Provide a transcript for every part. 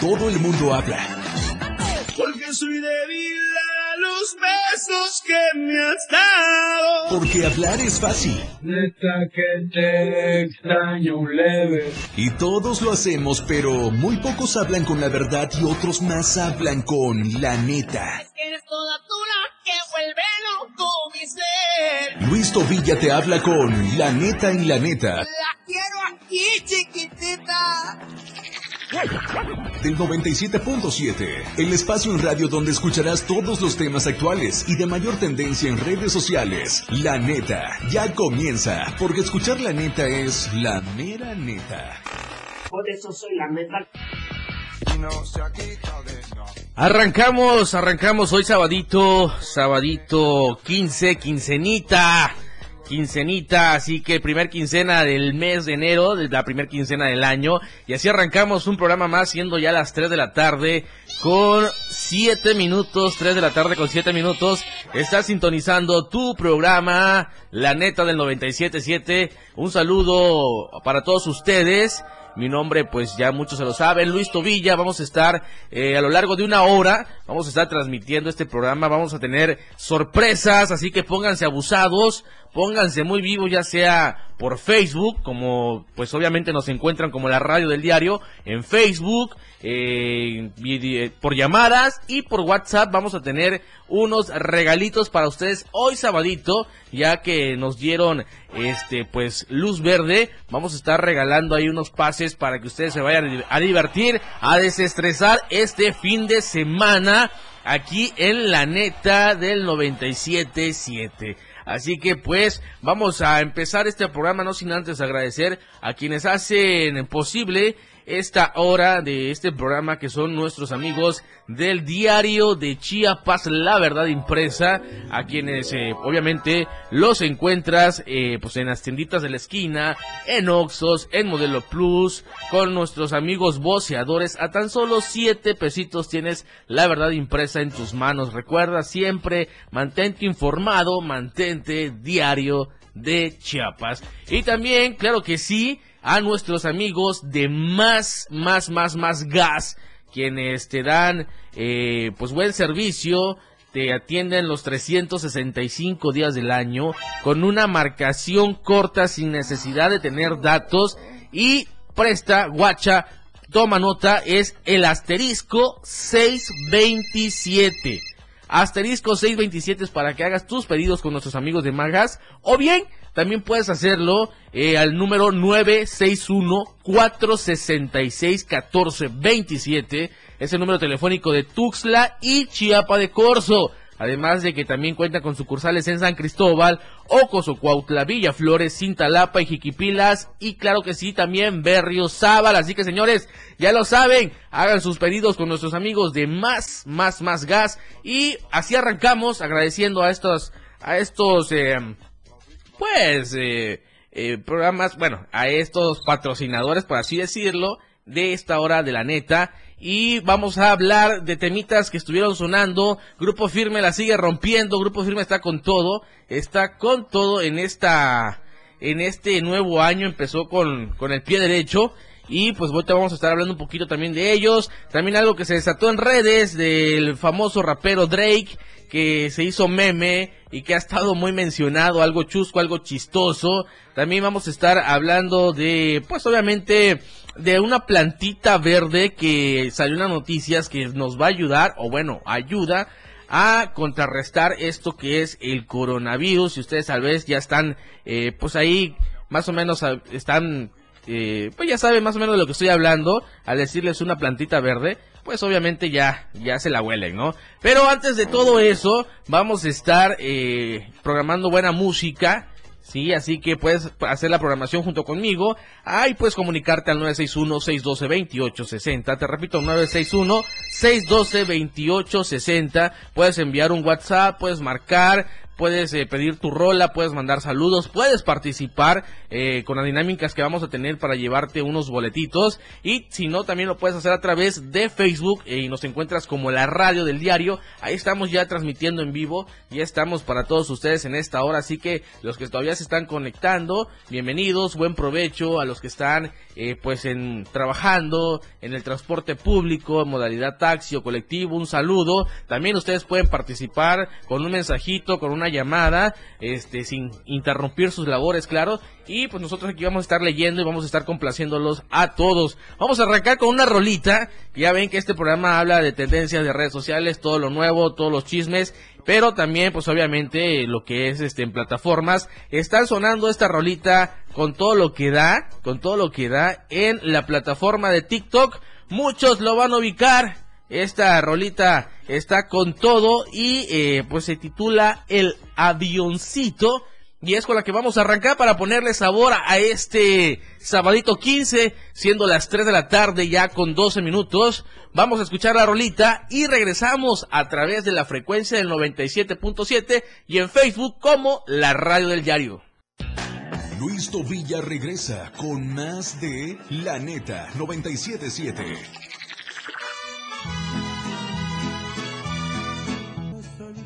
todo el mundo habla. Porque soy débil a los besos que me has dado. Porque hablar es fácil. Neta que te extraño leve. Y todos lo hacemos, pero muy pocos hablan con la verdad y otros más hablan con la neta. Eres toda tú la que vuelve loco mi ser. Luis Tobilla te habla con la neta y la neta. La quiero aquí, chiquitita. Del 97.7, el espacio en radio donde escucharás todos los temas actuales y de mayor tendencia en redes sociales. La neta, ya comienza, porque escuchar la neta es la mera neta. Por eso soy la neta. Arrancamos, arrancamos hoy sabadito, sabadito 15, quincenita, quincenita, así que primer quincena del mes de enero, la primer quincena del año, y así arrancamos un programa más siendo ya las 3 de la tarde con 7 minutos, 3 de la tarde con 7 minutos, estás sintonizando tu programa, la neta del 97.7, un saludo para todos ustedes, mi nombre, pues ya muchos se lo saben, Luis Tobilla. Vamos a estar eh, a lo largo de una hora, vamos a estar transmitiendo este programa, vamos a tener sorpresas, así que pónganse abusados, pónganse muy vivos, ya sea por Facebook, como pues obviamente nos encuentran como la radio del diario, en Facebook, eh, vide- por llamadas y por WhatsApp vamos a tener unos regalitos para ustedes hoy sabadito, ya que nos dieron este pues luz verde, vamos a estar regalando ahí unos pases para que ustedes se vayan a divertir, a desestresar este fin de semana aquí en la neta del 97.7. Así que pues vamos a empezar este programa no sin antes agradecer a quienes hacen posible esta hora de este programa que son nuestros amigos del diario de Chiapas, La Verdad Impresa, a quienes eh, obviamente los encuentras eh, pues en las tienditas de la esquina, en Oxos, en Modelo Plus, con nuestros amigos voceadores, a tan solo siete pesitos tienes La Verdad Impresa en tus manos. Recuerda siempre, mantente informado, mantente diario de Chiapas. Y también, claro que sí, a nuestros amigos de más, más, más, más gas, quienes te dan, eh, pues buen servicio, te atienden los 365 días del año, con una marcación corta sin necesidad de tener datos y presta, guacha, toma nota, es el asterisco 627. Asterisco 627 es para que hagas tus pedidos con nuestros amigos de Magas. O bien, también puedes hacerlo eh, al número 961-466-1427. Es el número telefónico de Tuxtla y Chiapa de Corzo. Además de que también cuenta con sucursales en San Cristóbal, Ocos, Cuautla, Villaflores, Cintalapa y Jiquipilas. Y claro que sí, también Berrio Zábal. Así que señores, ya lo saben, hagan sus pedidos con nuestros amigos de Más, Más, Más Gas. Y así arrancamos agradeciendo a estos, a estos, eh, pues, eh, eh, programas, bueno, a estos patrocinadores, por así decirlo, de esta hora de la neta. Y vamos a hablar de temitas que estuvieron sonando. Grupo Firme la sigue rompiendo. Grupo Firme está con todo. Está con todo en esta, en este nuevo año. Empezó con, con el pie derecho. Y pues ahorita vamos a estar hablando un poquito también de ellos. También algo que se desató en redes del famoso rapero Drake, que se hizo meme y que ha estado muy mencionado, algo chusco, algo chistoso. También vamos a estar hablando de, pues obviamente, de una plantita verde que salió en las noticias que nos va a ayudar, o bueno, ayuda a contrarrestar esto que es el coronavirus. Y ustedes tal vez ya están, eh, pues ahí, más o menos están eh, pues ya saben más o menos de lo que estoy hablando al decirles una plantita verde, pues obviamente ya, ya se la huelen, ¿no? Pero antes de todo eso, vamos a estar eh, programando buena música. Sí, así que puedes hacer la programación junto conmigo. Ahí puedes comunicarte al 961-612-2860. Te repito, 961-612-2860. Puedes enviar un WhatsApp, puedes marcar, puedes eh, pedir tu rola, puedes mandar saludos, puedes participar eh, con las dinámicas que vamos a tener para llevarte unos boletitos. Y si no también lo puedes hacer a través de Facebook y nos encuentras como la radio del diario, ahí estamos ya transmitiendo en vivo, ya estamos para todos ustedes en esta hora, así que los que todavía se están conectando, bienvenidos, buen provecho a los que están pues en trabajando en el transporte público, en modalidad taxi o colectivo, un saludo, también ustedes pueden participar con un mensajito, con una llamada, este, sin interrumpir sus labores, claro. Y pues nosotros aquí vamos a estar leyendo y vamos a estar complaciéndolos a todos. Vamos a arrancar con una rolita. Ya ven que este programa habla de tendencias de redes sociales, todo lo nuevo, todos los chismes. Pero también, pues obviamente, lo que es este en plataformas. Están sonando esta rolita con todo lo que da, con todo lo que da en la plataforma de TikTok. Muchos lo van a ubicar esta rolita está con todo y eh, pues se titula El avioncito. Y es con la que vamos a arrancar para ponerle sabor a este sabadito 15, siendo las 3 de la tarde ya con 12 minutos. Vamos a escuchar la rolita y regresamos a través de la frecuencia del 97.7 y en Facebook como la radio del diario. Luis Tobilla regresa con más de La Neta 977.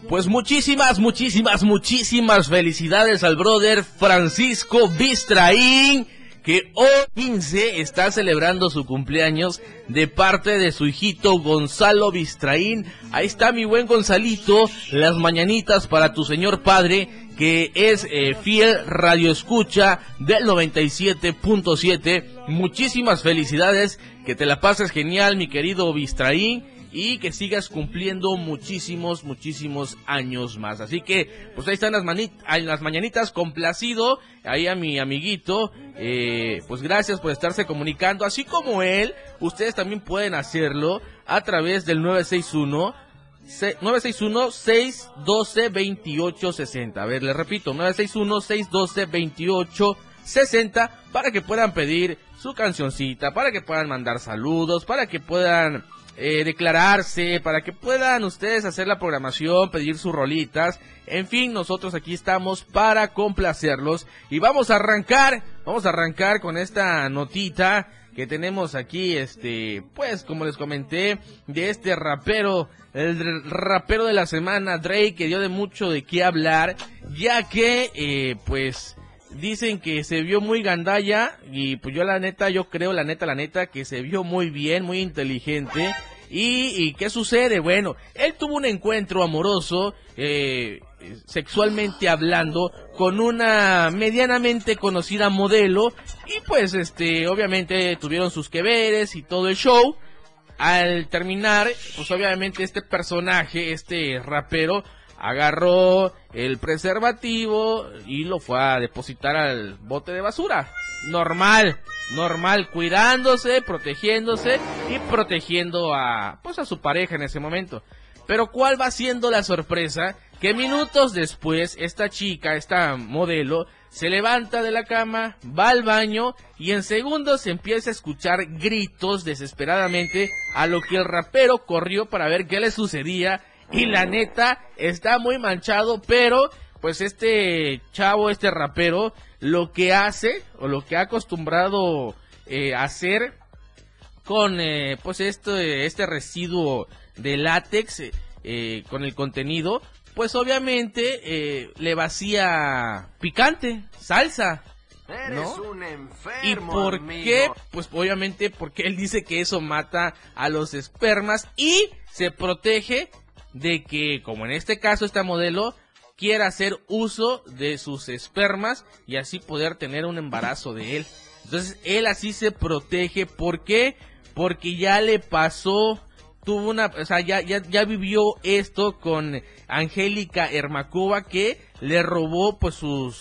Pues muchísimas, muchísimas, muchísimas felicidades al brother Francisco Bistraín, que hoy 15 está celebrando su cumpleaños de parte de su hijito Gonzalo Bistraín. Ahí está mi buen Gonzalito, las mañanitas para tu señor padre, que es eh, fiel radio escucha del 97.7. Muchísimas felicidades, que te la pases genial, mi querido Bistraín y que sigas cumpliendo muchísimos, muchísimos años más. Así que, pues ahí están las, las mañanitas, complacido, ahí a mi amiguito, eh, pues gracias por estarse comunicando, así como él, ustedes también pueden hacerlo a través del 961 961-612-2860. A ver, les repito, 961-612-2860 para que puedan pedir su cancioncita, para que puedan mandar saludos, para que puedan eh, declararse, para que puedan ustedes hacer la programación, pedir sus rolitas. En fin, nosotros aquí estamos para complacerlos. Y vamos a arrancar, vamos a arrancar con esta notita que tenemos aquí, este, pues como les comenté, de este rapero, el rapero de la semana, Drake, que dio de mucho de qué hablar, ya que, eh, pues, dicen que se vio muy gandalla y pues yo la neta, yo creo la neta, la neta que se vio muy bien, muy inteligente. ¿Y, qué sucede? Bueno, él tuvo un encuentro amoroso, eh, sexualmente hablando, con una medianamente conocida modelo y pues este, obviamente tuvieron sus que veres y todo el show. Al terminar, pues obviamente este personaje, este rapero, agarró el preservativo y lo fue a depositar al bote de basura. Normal, normal, cuidándose, protegiéndose y protegiendo a pues a su pareja en ese momento. Pero ¿cuál va siendo la sorpresa? Que minutos después esta chica, esta modelo, se levanta de la cama, va al baño y en segundos se empieza a escuchar gritos desesperadamente a lo que el rapero corrió para ver qué le sucedía y la neta está muy manchado, pero pues este chavo, este rapero, lo que hace o lo que ha acostumbrado eh, hacer con eh, pues este, este residuo de látex eh, con el contenido, pues obviamente le vacía picante, salsa. Eres un enfermo. ¿Y por qué? Pues obviamente porque él dice que eso mata a los espermas y se protege de que, como en este caso esta modelo, quiera hacer uso de sus espermas y así poder tener un embarazo de él. Entonces él así se protege. ¿Por qué? Porque ya le pasó, tuvo una, o sea, ya, ya, ya vivió esto con Angélica Hermacuba que le robó pues su,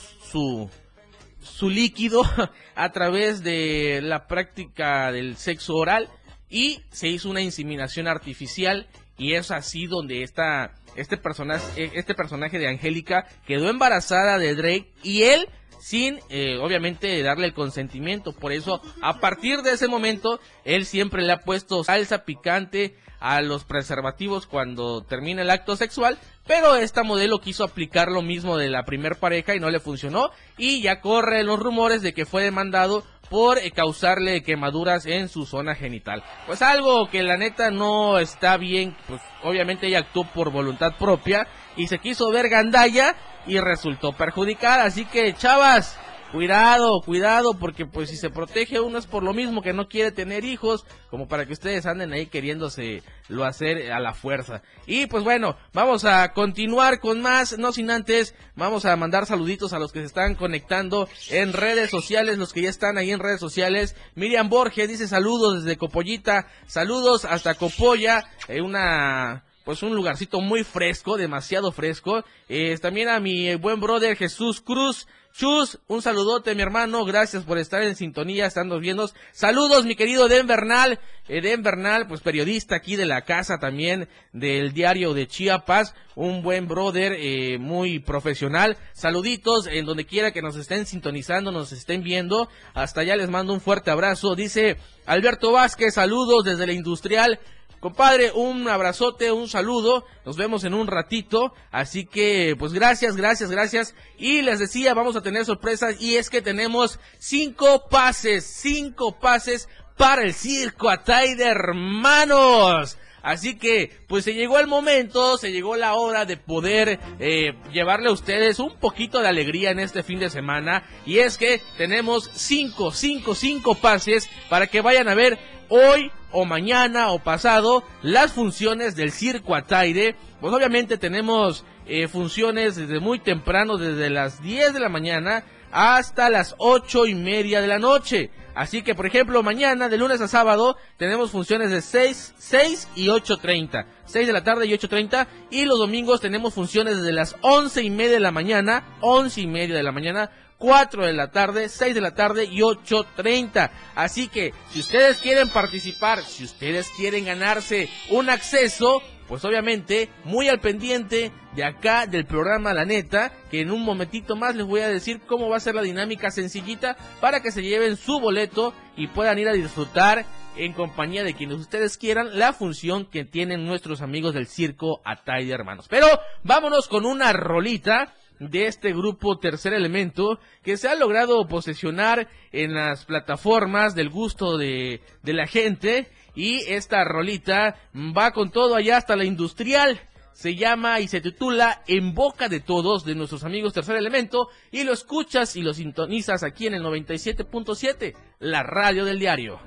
su líquido a través de la práctica del sexo oral y se hizo una inseminación artificial y es así donde esta, este personaje, este personaje de Angélica quedó embarazada de Drake y él sin eh, obviamente darle el consentimiento. Por eso, a partir de ese momento, él siempre le ha puesto salsa picante a los preservativos cuando termina el acto sexual, pero esta modelo quiso aplicar lo mismo de la primer pareja y no le funcionó y ya corren los rumores de que fue demandado por eh, causarle quemaduras en su zona genital. Pues algo que la neta no está bien, pues obviamente ella actuó por voluntad propia y se quiso ver gandalla y resultó perjudicada. Así que, chavas, cuidado, cuidado, porque pues si se protege uno es por lo mismo que no quiere tener hijos, como para que ustedes anden ahí queriéndose lo hacer a la fuerza. Y pues bueno, vamos a continuar con más, no sin antes, vamos a mandar saluditos a los que se están conectando en redes sociales, los que ya están ahí en redes sociales. Miriam Borges dice saludos desde Copollita, saludos hasta Copolla, eh, una pues un lugarcito muy fresco, demasiado fresco. Eh, también a mi buen brother Jesús Cruz, Chus, un saludote, mi hermano. Gracias por estar en sintonía, estando viendo. Saludos, mi querido Den Bernal. Eh, Den Bernal, pues periodista aquí de la casa también del diario de Chiapas. Un buen brother, eh, muy profesional. Saluditos en donde quiera que nos estén sintonizando, nos estén viendo. Hasta allá les mando un fuerte abrazo. Dice Alberto Vázquez, saludos desde la industrial. Compadre, un abrazote, un saludo. Nos vemos en un ratito. Así que, pues gracias, gracias, gracias. Y les decía, vamos a tener sorpresas. Y es que tenemos cinco pases, cinco pases para el circo Atay de hermanos. Así que, pues se llegó el momento, se llegó la hora de poder eh, llevarle a ustedes un poquito de alegría en este fin de semana. Y es que tenemos cinco, cinco, cinco pases para que vayan a ver hoy o mañana o pasado las funciones del circo Ataire. Pues obviamente tenemos eh, funciones desde muy temprano, desde las 10 de la mañana hasta las ocho y media de la noche. Así que, por ejemplo, mañana, de lunes a sábado, tenemos funciones de 6, 6 y 8.30. 6 de la tarde y 8.30. Y los domingos tenemos funciones desde las once y media de la mañana, 11 y media de la mañana, 4 de la tarde, 6 de la tarde y 8.30. Así que si ustedes quieren participar, si ustedes quieren ganarse un acceso, pues obviamente muy al pendiente de acá del programa La Neta, que en un momentito más les voy a decir cómo va a ser la dinámica sencillita para que se lleven su boleto y puedan ir a disfrutar en compañía de quienes ustedes quieran la función que tienen nuestros amigos del circo Atay de Hermanos. Pero vámonos con una rolita de este grupo Tercer Elemento que se ha logrado posesionar en las plataformas del gusto de la gente y esta rolita va con todo allá hasta la industrial se llama y se titula En Boca de Todos de nuestros amigos Tercer Elemento y lo escuchas y lo sintonizas aquí en el 97.7, la radio del diario.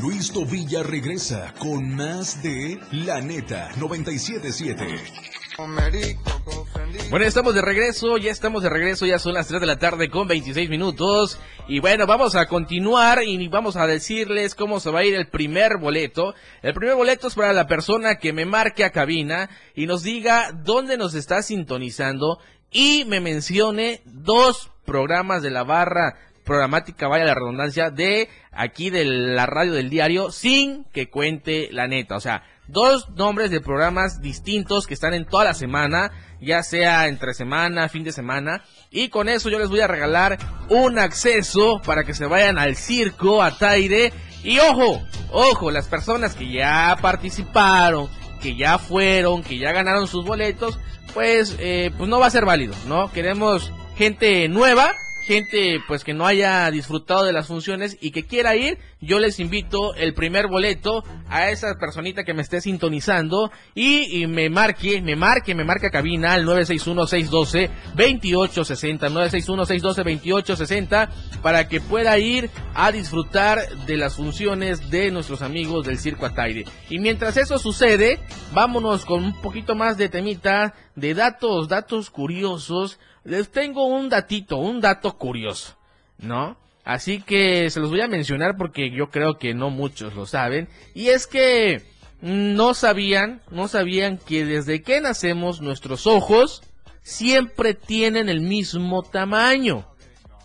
Luis Tobilla regresa con más de La Neta 977. Bueno, estamos de regreso, ya estamos de regreso, ya son las 3 de la tarde con 26 minutos. Y bueno, vamos a continuar y vamos a decirles cómo se va a ir el primer boleto. El primer boleto es para la persona que me marque a cabina y nos diga dónde nos está sintonizando y me mencione dos programas de la barra programática, vaya la redundancia, de aquí de la radio del diario sin que cuente la neta. O sea, dos nombres de programas distintos que están en toda la semana, ya sea entre semana, fin de semana. Y con eso yo les voy a regalar un acceso para que se vayan al circo, a Taire. Y ojo, ojo, las personas que ya participaron, que ya fueron, que ya ganaron sus boletos, pues, eh, pues no va a ser válido, ¿no? Queremos gente nueva gente pues que no haya disfrutado de las funciones y que quiera ir, yo les invito el primer boleto a esa personita que me esté sintonizando y, me marque, me marque, me marque a cabina al 961-612-2860, 961-612-2860 para que pueda ir a disfrutar de las funciones de nuestros amigos del Circo Ataire. Y mientras eso sucede, vámonos con un poquito más de temita, de datos, datos curiosos les tengo un datito, un dato curioso, ¿no? Así que se los voy a mencionar porque yo creo que no muchos lo saben. Y es que no sabían, no sabían que desde que nacemos nuestros ojos siempre tienen el mismo tamaño.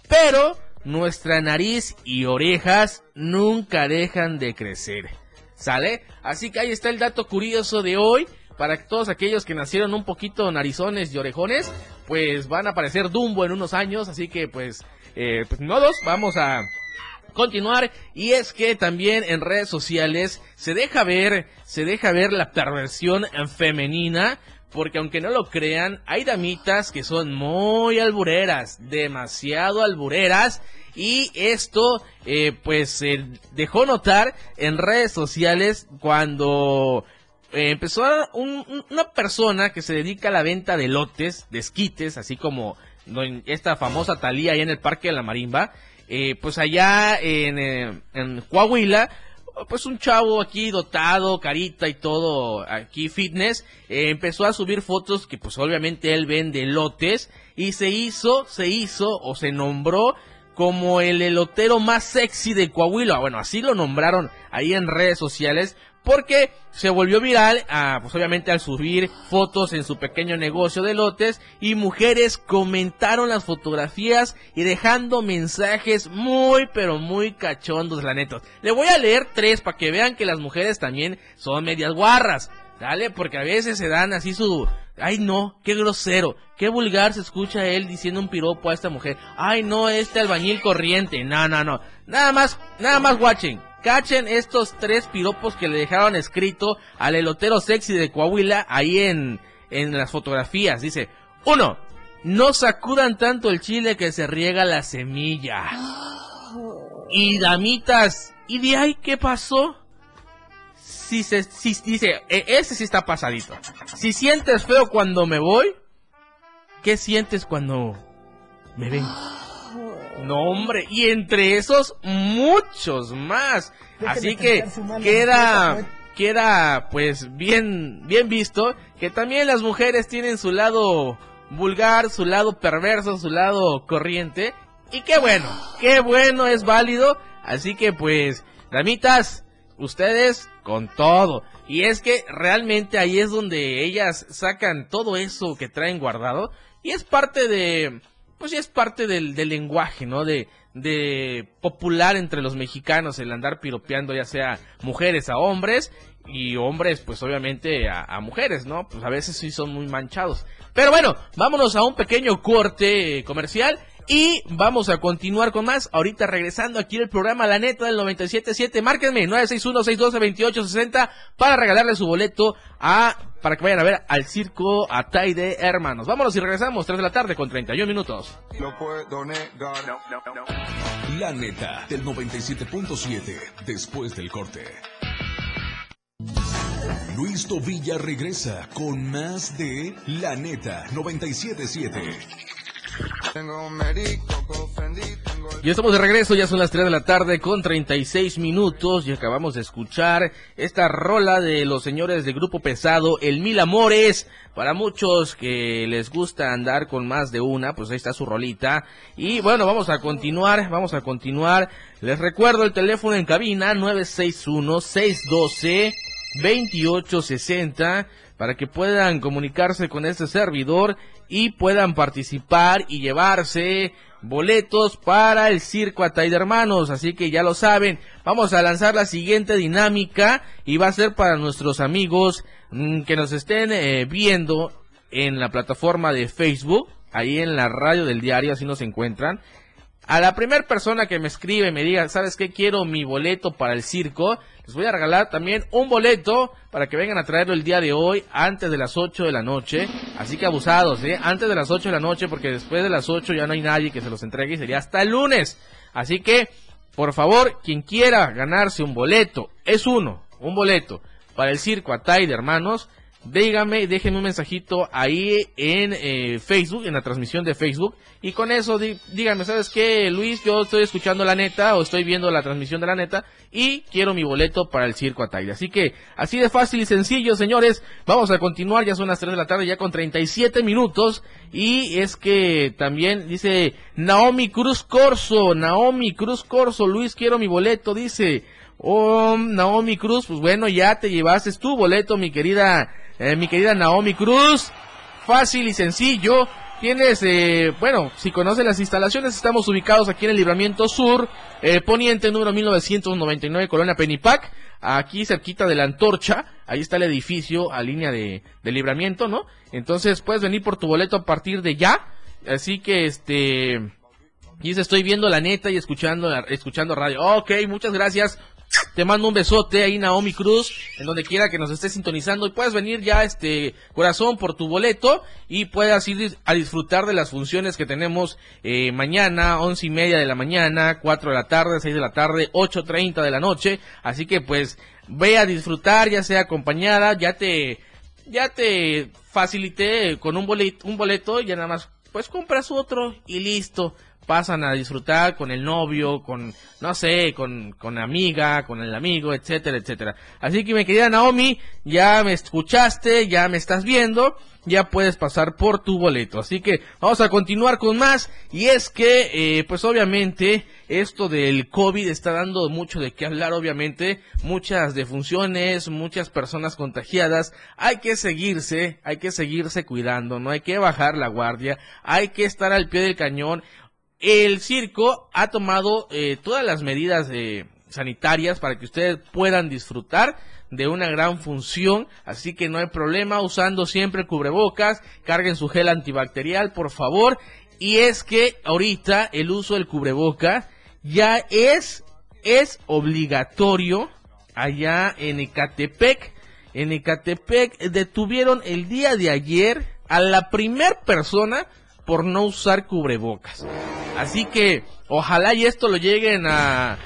Pero nuestra nariz y orejas nunca dejan de crecer. ¿Sale? Así que ahí está el dato curioso de hoy. Para todos aquellos que nacieron un poquito narizones y orejones, pues van a aparecer Dumbo en unos años. Así que pues, eh, pues dos, vamos a continuar y es que también en redes sociales se deja ver, se deja ver la perversión femenina porque aunque no lo crean, hay damitas que son muy albureras, demasiado albureras, y esto eh, pues se dejó notar en redes sociales cuando eh, empezó una persona que se dedica a la venta de lotes, de esquites, así como esta famosa Talía ahí en el Parque de la Marimba, eh, pues allá en, en Coahuila, pues un chavo aquí dotado, carita y todo, aquí fitness, eh, empezó a subir fotos que pues obviamente él vende lotes y se hizo, se hizo o se nombró como el elotero más sexy de Coahuila. Bueno, así lo nombraron ahí en redes sociales porque se volvió viral, ah, pues obviamente al subir fotos en su pequeño negocio de lotes y mujeres comentaron las fotografías y dejando mensajes muy pero muy cachondos, la neta. Le voy a leer tres para que vean que las mujeres también son medias guarras. Dale, porque a veces se dan así su... Ay no, qué grosero, qué vulgar se escucha él diciendo un piropo a esta mujer. Ay no, este albañil corriente. No, no, no. Nada más, nada más watching. Cachen estos tres piropos que le dejaron escrito al elotero sexy de Coahuila ahí en, en las fotografías. Dice, uno, no sacudan tanto el chile que se riega la semilla. Y damitas, ¿y de ahí qué pasó? Si se, si, dice, e, ese sí está pasadito. Si sientes feo cuando me voy, ¿qué sientes cuando me ven? No, hombre, y entre esos muchos más. Así que queda queda pues bien bien visto que también las mujeres tienen su lado vulgar, su lado perverso, su lado corriente y qué bueno, qué bueno es válido, así que pues damitas, ustedes con todo. Y es que realmente ahí es donde ellas sacan todo eso que traen guardado y es parte de pues ya es parte del, lenguaje, ¿no? De, de popular entre los mexicanos el andar piropeando ya sea mujeres a hombres y hombres pues obviamente a, a, mujeres, ¿no? Pues a veces sí son muy manchados. Pero bueno, vámonos a un pequeño corte comercial y vamos a continuar con más. Ahorita regresando aquí el programa La Neta del 97.7. Márquenme 961-612-2860 para regalarle su boleto a para que vayan a ver al circo Atay de Hermanos. Vámonos y regresamos 3 de la tarde con 31 minutos. La Neta del 97.7 después del corte. Luis Tobilla regresa con más de La Neta 97.7. Ya estamos de regreso, ya son las 3 de la tarde con 36 minutos y acabamos de escuchar esta rola de los señores de Grupo Pesado, El Mil Amores. Para muchos que les gusta andar con más de una, pues ahí está su rolita. Y bueno, vamos a continuar, vamos a continuar. Les recuerdo el teléfono en cabina 961-612-2860 para que puedan comunicarse con este servidor y puedan participar y llevarse boletos para el circo Atay de Hermanos. Así que ya lo saben, vamos a lanzar la siguiente dinámica y va a ser para nuestros amigos mm, que nos estén eh, viendo en la plataforma de Facebook, ahí en la radio del diario, así nos encuentran. A la primera persona que me escribe me diga, ¿sabes qué? Quiero mi boleto para el circo. Les voy a regalar también un boleto para que vengan a traerlo el día de hoy antes de las 8 de la noche. Así que abusados, ¿eh? Antes de las 8 de la noche porque después de las 8 ya no hay nadie que se los entregue y sería hasta el lunes. Así que, por favor, quien quiera ganarse un boleto, es uno, un boleto para el circo Atay de Hermanos dígame, déjenme un mensajito ahí en eh, Facebook, en la transmisión de Facebook. Y con eso, díganme, ¿sabes qué, Luis? Yo estoy escuchando la neta o estoy viendo la transmisión de la neta y quiero mi boleto para el circo Ataide. Así que, así de fácil y sencillo, señores. Vamos a continuar, ya son las 3 de la tarde, ya con 37 minutos. Y es que también dice Naomi Cruz Corso, Naomi Cruz Corso, Luis, quiero mi boleto, dice. Oh, Naomi Cruz, pues bueno, ya te llevaste tu boleto, mi querida, eh, mi querida Naomi Cruz. Fácil y sencillo. tienes, eh, bueno, si conoces las instalaciones, estamos ubicados aquí en el Libramiento Sur, eh, poniente número 1999, Colonia Penipac, aquí cerquita de la antorcha, ahí está el edificio a línea de, de libramiento, ¿no? Entonces puedes venir por tu boleto a partir de ya, así que este... Y estoy viendo la neta y escuchando, escuchando radio. Ok, muchas gracias. Te mando un besote ahí, Naomi Cruz, en donde quiera que nos estés sintonizando. Y puedes venir ya, este, corazón, por tu boleto y puedas ir a disfrutar de las funciones que tenemos eh, mañana, once y media de la mañana, cuatro de la tarde, seis de la tarde, ocho treinta de la noche. Así que, pues, ve a disfrutar, ya sea acompañada, ya te, ya te facilité con un boleto, un boleto, ya nada más, pues compras otro y listo pasan a disfrutar con el novio, con, no sé, con, con amiga, con el amigo, etcétera, etcétera. Así que mi querida Naomi, ya me escuchaste, ya me estás viendo, ya puedes pasar por tu boleto. Así que vamos a continuar con más. Y es que, eh, pues obviamente, esto del COVID está dando mucho de qué hablar, obviamente. Muchas defunciones, muchas personas contagiadas. Hay que seguirse, hay que seguirse cuidando, no hay que bajar la guardia, hay que estar al pie del cañón el circo ha tomado eh, todas las medidas eh, sanitarias para que ustedes puedan disfrutar de una gran función, así que no hay problema usando siempre cubrebocas, carguen su gel antibacterial, por favor, y es que ahorita el uso del cubreboca ya es es obligatorio allá en Ecatepec. En Ecatepec detuvieron el día de ayer a la primer persona por no usar cubrebocas. Así que ojalá y esto lo lleguen a,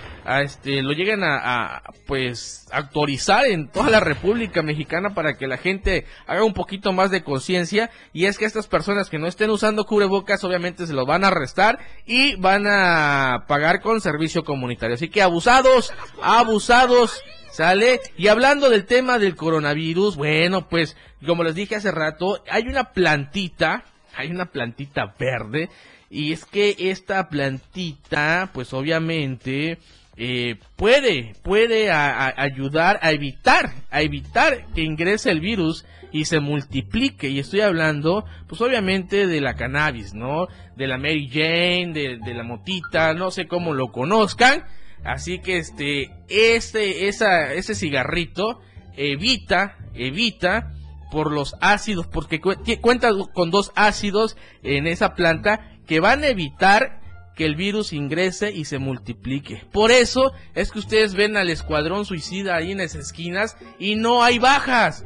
este lo lleguen a, pues actualizar en toda la República Mexicana para que la gente haga un poquito más de conciencia y es que estas personas que no estén usando cubrebocas obviamente se los van a arrestar y van a pagar con servicio comunitario. Así que abusados, abusados ¿Sale? Y hablando del tema del coronavirus, bueno, pues como les dije hace rato, hay una plantita hay una plantita verde y es que esta plantita, pues obviamente eh, puede, puede ayudar a evitar, a evitar que ingrese el virus y se multiplique. Y estoy hablando, pues obviamente de la cannabis, ¿no? De la Mary Jane, de, de la motita, no sé cómo lo conozcan. Así que este, este, esa, ese cigarrito evita, evita por los ácidos, porque cuenta con dos ácidos en esa planta que van a evitar que el virus ingrese y se multiplique. Por eso es que ustedes ven al escuadrón suicida ahí en las esquinas y no hay bajas.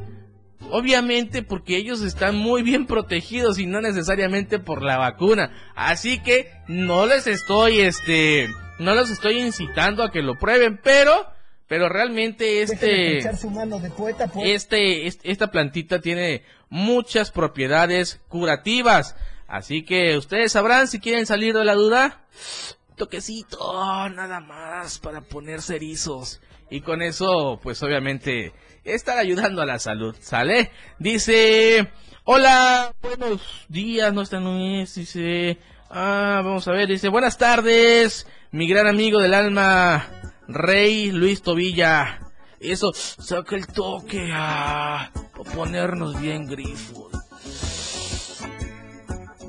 Obviamente porque ellos están muy bien protegidos y no necesariamente por la vacuna. Así que no les estoy, este, no les estoy incitando a que lo prueben, pero pero realmente este, este, esta plantita tiene muchas propiedades curativas. Así que ustedes sabrán si quieren salir de la duda. Toquecito, nada más para poner cerizos. Y con eso, pues obviamente, estar ayudando a la salud, ¿sale? Dice, hola, buenos días, no están dice, ah, vamos a ver, dice, buenas tardes, mi gran amigo del alma, Rey Luis Tobilla. Eso, saca el toque a, ponernos bien grifos.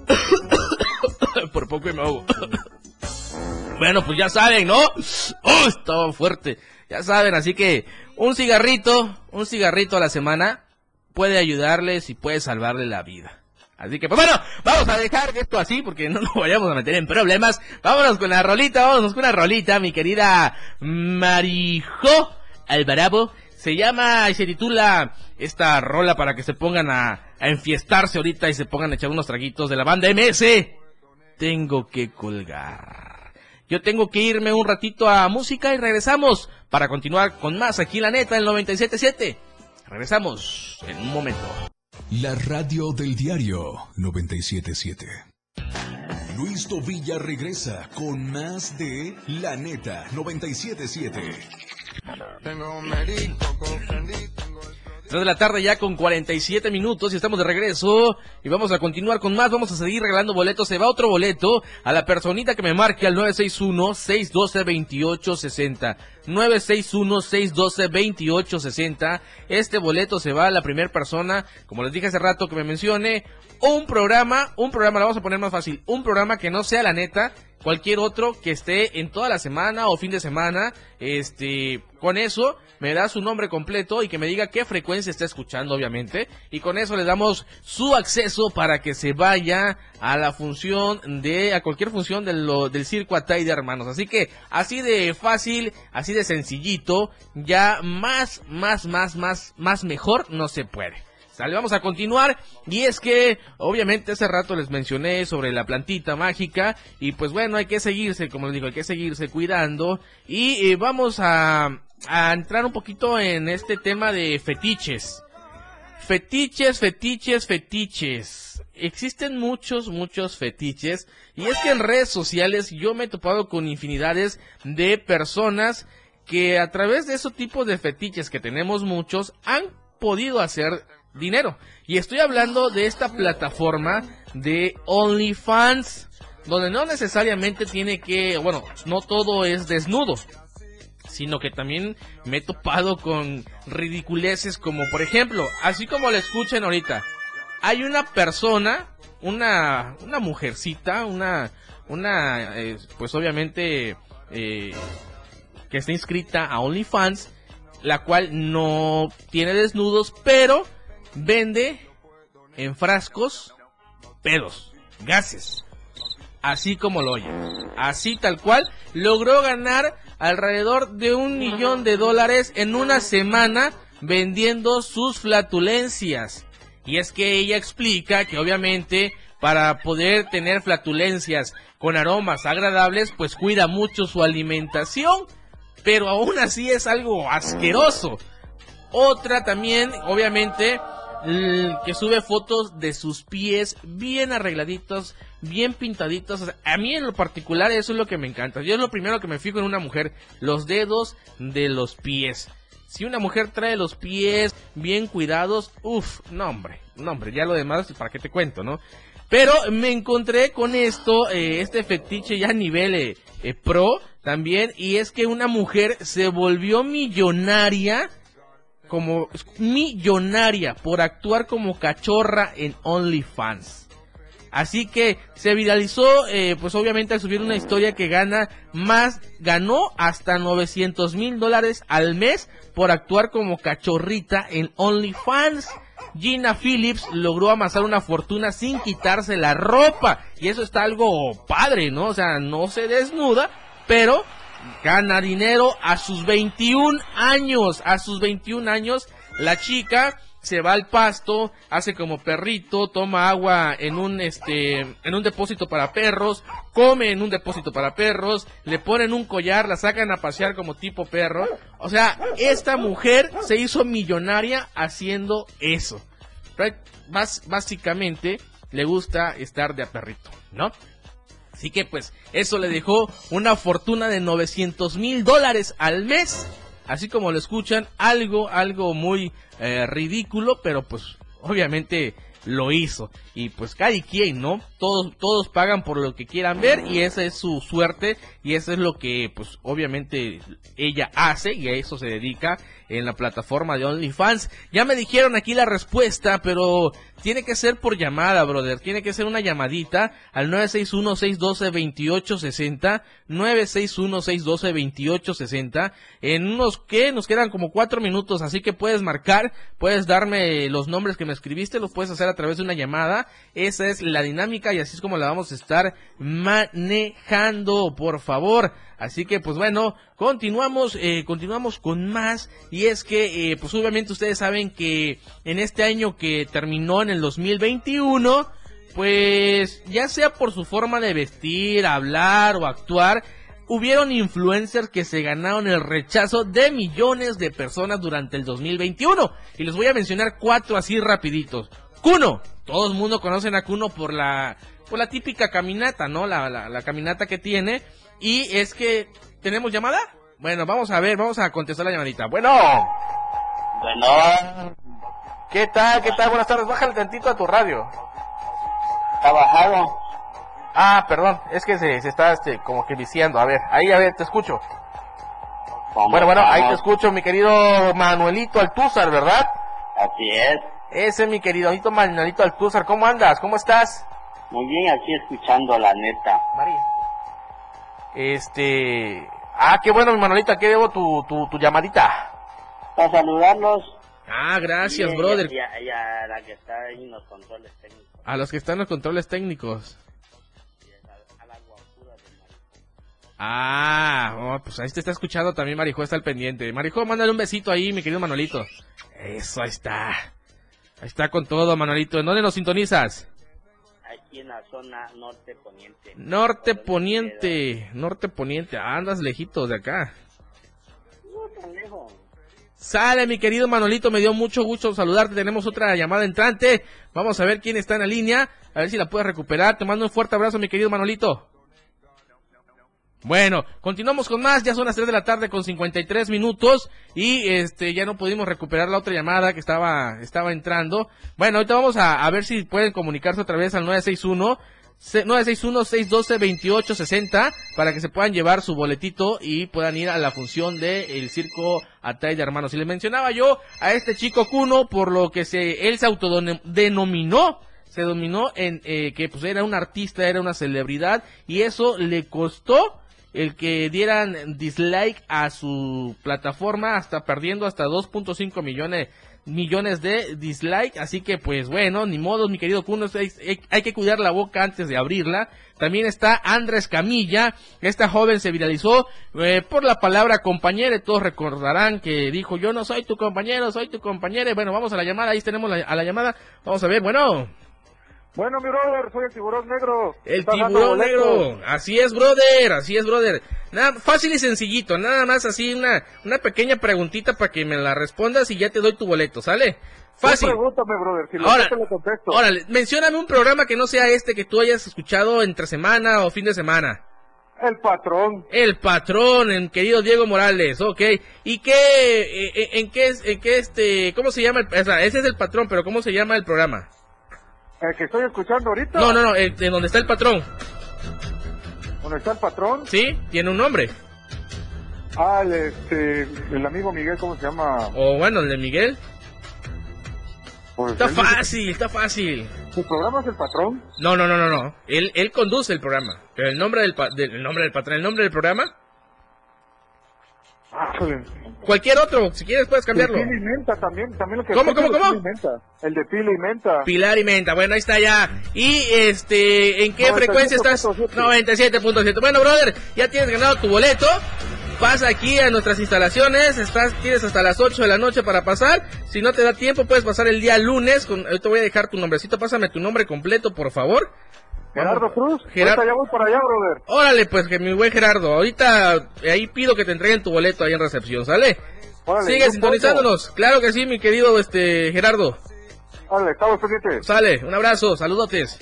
Por poco me hago. bueno, pues ya saben, ¿no? ¡Oh, estaba fuerte! Ya saben, así que un cigarrito, un cigarrito a la semana puede ayudarles y puede salvarle la vida. Así que, pues bueno, vamos a dejar esto así porque no nos vayamos a meter en problemas. Vámonos con la rolita, vámonos con una rolita, mi querida Marijo Alvarado. Se llama y se titula esta rola para que se pongan a, a enfiestarse ahorita y se pongan a echar unos traguitos de la banda MS. Tengo que colgar. Yo tengo que irme un ratito a música y regresamos para continuar con más aquí la neta, el 97.7. Regresamos en un momento. La radio del diario 977. Luis Tobilla regresa con más de La Neta 977. 3 de la tarde ya con 47 minutos y estamos de regreso y vamos a continuar con más, vamos a seguir regalando boletos, se va otro boleto a la personita que me marque al 961-612-2860. 961-612-2860. Este boleto se va a la primera persona, como les dije hace rato que me mencione, un programa, un programa, lo vamos a poner más fácil, un programa que no sea la neta, cualquier otro que esté en toda la semana o fin de semana, este, con eso me da su nombre completo y que me diga qué frecuencia está escuchando, obviamente, y con eso le damos su acceso para que se vaya a la función de, a cualquier función de lo, del circo Atay de hermanos. Así que, así de fácil, así de sencillito, ya más, más, más, más, más mejor no se puede. Vamos a continuar. Y es que, obviamente, hace rato les mencioné sobre la plantita mágica. Y pues bueno, hay que seguirse, como les digo, hay que seguirse cuidando. Y eh, vamos a entrar un poquito en este tema de fetiches. Fetiches, fetiches, fetiches. Existen muchos, muchos fetiches. Y es que en redes sociales yo me he topado con infinidades de personas que a través de esos tipos de fetiches que tenemos muchos han podido hacer dinero. Y estoy hablando de esta plataforma de OnlyFans, donde no necesariamente tiene que, bueno, no todo es desnudo, sino que también me he topado con ridiculeces como, por ejemplo, así como le escuchen ahorita, hay una persona, una, una mujercita, una, una, eh, pues obviamente, eh, que está inscrita a OnlyFans, la cual no tiene desnudos, pero vende en frascos pedos, gases. Así como lo oye. Así tal cual. Logró ganar alrededor de un millón de dólares en una semana vendiendo sus flatulencias. Y es que ella explica que obviamente para poder tener flatulencias con aromas agradables, pues cuida mucho su alimentación. Pero aún así es algo asqueroso. Otra también, obviamente, que sube fotos de sus pies bien arregladitos, bien pintaditos. a mí en lo particular eso es lo que me encanta. Yo es lo primero que me fijo en una mujer, los dedos de los pies. Si una mujer trae los pies bien cuidados, uff, no hombre, no hombre, ya lo demás, ¿para qué te cuento, no? Pero me encontré con esto, eh, este fetiche ya a nivel eh, eh, pro también, y es que una mujer se volvió millonaria como millonaria por actuar como cachorra en OnlyFans. Así que se viralizó, eh, pues obviamente al subir una historia que gana más, ganó hasta 900 mil dólares al mes por actuar como cachorrita en OnlyFans. Gina Phillips logró amasar una fortuna sin quitarse la ropa. Y eso está algo padre, ¿no? O sea, no se desnuda, pero gana dinero a sus 21 años. A sus 21 años, la chica se va al pasto, hace como perrito, toma agua en un este en un depósito para perros, come en un depósito para perros, le ponen un collar, la sacan a pasear como tipo perro. O sea, esta mujer se hizo millonaria haciendo eso. básicamente le gusta estar de a perrito, ¿no? Así que pues eso le dejó una fortuna de 900 mil dólares al mes. Así como lo escuchan, algo, algo muy eh, ridículo, pero pues obviamente lo hizo. Y pues cada quien, ¿no? Todos, todos pagan por lo que quieran ver y esa es su suerte y eso es lo que pues obviamente ella hace y a eso se dedica en la plataforma de OnlyFans. Ya me dijeron aquí la respuesta, pero tiene que ser por llamada, brother. Tiene que ser una llamadita al 961-612-2860. 961-612-2860. En unos que nos quedan como cuatro minutos, así que puedes marcar, puedes darme los nombres que me escribiste, los puedes hacer a través de una llamada. Esa es la dinámica y así es como la vamos a estar manejando, por favor. Así que pues bueno, continuamos, eh, continuamos con más y es que eh, pues obviamente ustedes saben que en este año que terminó en el 2021, pues ya sea por su forma de vestir, hablar o actuar, hubieron influencers que se ganaron el rechazo de millones de personas durante el 2021 y les voy a mencionar cuatro así rapiditos. Kuno, todo el mundo conocen a Kuno por la por la típica caminata, ¿no? La, la caminata que tiene y es que, ¿tenemos llamada? Bueno, vamos a ver, vamos a contestar la llamadita. Bueno. Bueno. ¿Qué tal? ¿Qué tal? Buenas tardes. Bájale tantito a tu radio. Está bajado. Ah, perdón. Es que se, se está este, como que viciando. A ver, ahí, a ver, te escucho. ¿Cómo Bueno, bueno, ahí te escucho, mi querido Manuelito Altúzar, ¿verdad? Así es. Ese, mi querido Manuelito Altúzar. ¿Cómo andas? ¿Cómo estás? Muy bien, aquí escuchando la neta. María. Este... Ah, qué bueno, mi Manuelito. Aquí debo tu, tu, tu llamadita. Para saludarlos. Ah, gracias, Y- brother. Y, a- y a la que está ahí en los controles técnicos. A los que están en los controles técnicos. y a, a la guapura de María. Ah, oh, pues ahí te está escuchando también Marijo, está al pendiente. Marijo, mándale un besito ahí, mi querido Manolito. Eso, ahí está. Ahí está con todo, Manolito. ¿En dónde nos sintonizas? Aquí en la zona norte poniente. Norte Poniente. Norte Poniente. Ah, andas lejitos de acá. No tan lejos. Sale, mi querido Manolito, me dio mucho gusto saludarte. Tenemos otra llamada entrante. Vamos a ver quién está en la línea. A ver si la puedes recuperar. Te mando un fuerte abrazo, mi querido Manolito. Bueno, continuamos con más. Ya son las 3 de la tarde con 53 minutos. Y este ya no pudimos recuperar la otra llamada que estaba, estaba entrando. Bueno, ahorita vamos a, ver si pueden comunicarse otra vez al 961. 961-612-2860 para que se puedan llevar su boletito y puedan ir a la función de el circo Atay de Hermanos. Y le mencionaba yo a este chico Cuno por lo que se, él se autodenominó, se dominó en eh, que pues era un artista, era una celebridad y eso le costó el que dieran dislike a su plataforma hasta perdiendo hasta 2.5 millones millones de dislike, así que pues bueno, ni modo, mi querido Kuno, hay, que cuidar la boca antes de abrirla. También está Andrés Camilla, esta joven se viralizó eh, por la palabra compañero, todos recordarán que dijo yo no soy tu compañero, soy tu compañero. Bueno, vamos a la llamada, ahí tenemos la, a la llamada, vamos a ver, bueno. Bueno, mi brother, soy el tiburón negro. El tiburón negro. Así es, brother. Así es, brother. Nada, fácil y sencillito. Nada más así una, una pequeña preguntita para que me la respondas y ya te doy tu boleto, ¿sale? Fácil. Pregúntame, brother, si lo Ahora, sé, te lo contesto. Órale, mencióname un programa que no sea este que tú hayas escuchado entre semana o fin de semana. El patrón. El patrón, en querido Diego Morales, ok. ¿Y qué, eh, eh, en qué, es- en qué este, cómo se llama? El, o sea, ese es el patrón, pero ¿cómo se llama el programa? El que estoy escuchando ahorita. No, no, no, en donde está el patrón. ¿Dónde está el patrón? ¿Sí? Tiene un nombre. Ah, el, este, el amigo Miguel, ¿cómo se llama? O bueno, el de Miguel. Pues, Está él fácil, está fácil. ¿Su programa es el patrón? No, no, no, no, no. Él, él conduce el programa. Pero el nombre del, pa- del- el nombre del patrón, el nombre del programa, Ah, cualquier otro, si quieres puedes cambiarlo. El Pila y Menta también, también lo que ¿Cómo, cómo, cómo? El de Pila y Menta. Pilar y Menta, bueno, ahí está ya. Y este, ¿en qué 97.7. frecuencia estás? 97.7. Bueno, brother, ya tienes ganado tu boleto. Pasa aquí a nuestras instalaciones, estás, tienes hasta las 8 de la noche para pasar. Si no te da tiempo, puedes pasar el día lunes. Con, ahorita voy a dejar tu nombrecito, pásame tu nombre completo, por favor. Gerardo. Cruz. Gerardo- Ahorita ya voy para allá, brother. Órale, pues, que mi buen Gerardo, ahorita eh, ahí pido que te entreguen tu boleto ahí en recepción, ¿sale? Órale, Sigue sintonizándonos, claro que sí, mi querido este Gerardo. Órale, estamos pendientes. Sale, un abrazo, saludotes.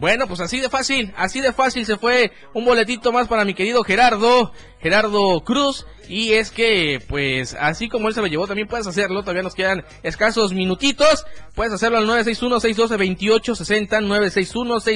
Bueno, pues así de fácil, así de fácil se fue un boletito más para mi querido Gerardo, Gerardo Cruz. Y es que, pues, así como él se lo llevó, también puedes hacerlo. Todavía nos quedan escasos minutitos. Puedes hacerlo al 961-612-2860,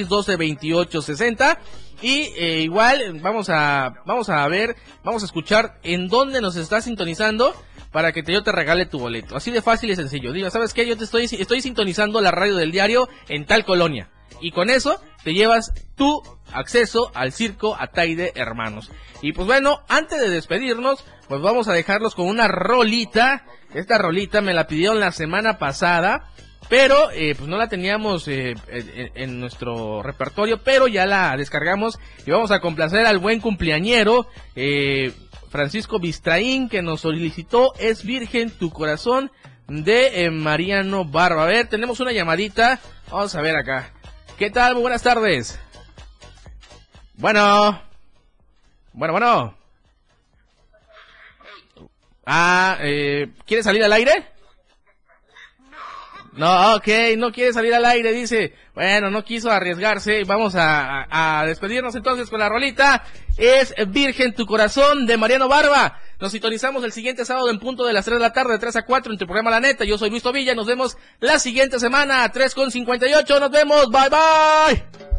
961-612-2860. Y eh, igual, vamos a, vamos a ver, vamos a escuchar en dónde nos está sintonizando para que te, yo te regale tu boleto. Así de fácil y sencillo. Diga, ¿sabes qué? Yo te estoy sintonizando la radio del diario en tal colonia. Y con eso te llevas tu acceso al circo Ataide Hermanos. Y pues bueno, antes de despedirnos, pues vamos a dejarlos con una rolita. Esta rolita me la pidieron la semana pasada. Pero eh, pues no la teníamos eh, en, nuestro repertorio, pero ya la descargamos y vamos a complacer al buen cumpleañero eh, Francisco Bistraín que nos solicitó Es Virgen tu corazón de eh, Mariano Barba. A ver, tenemos una llamadita. Vamos a ver acá. ¿Qué tal? Muy buenas tardes. Bueno. Bueno, bueno. Ah, eh, ¿quiere salir al aire? No, ok, no quiere salir al aire, dice. Bueno, no quiso arriesgarse. Vamos a, despedirnos entonces con la rolita. Es Virgen tu corazón de Mariano Barba. Nos sintonizamos el siguiente sábado en punto de las 3 de la tarde, de 3 a 4, en tu programa La Neta. Yo soy Luis Tobilla. Nos vemos la siguiente semana a 3 con 58. Nos vemos. Bye bye.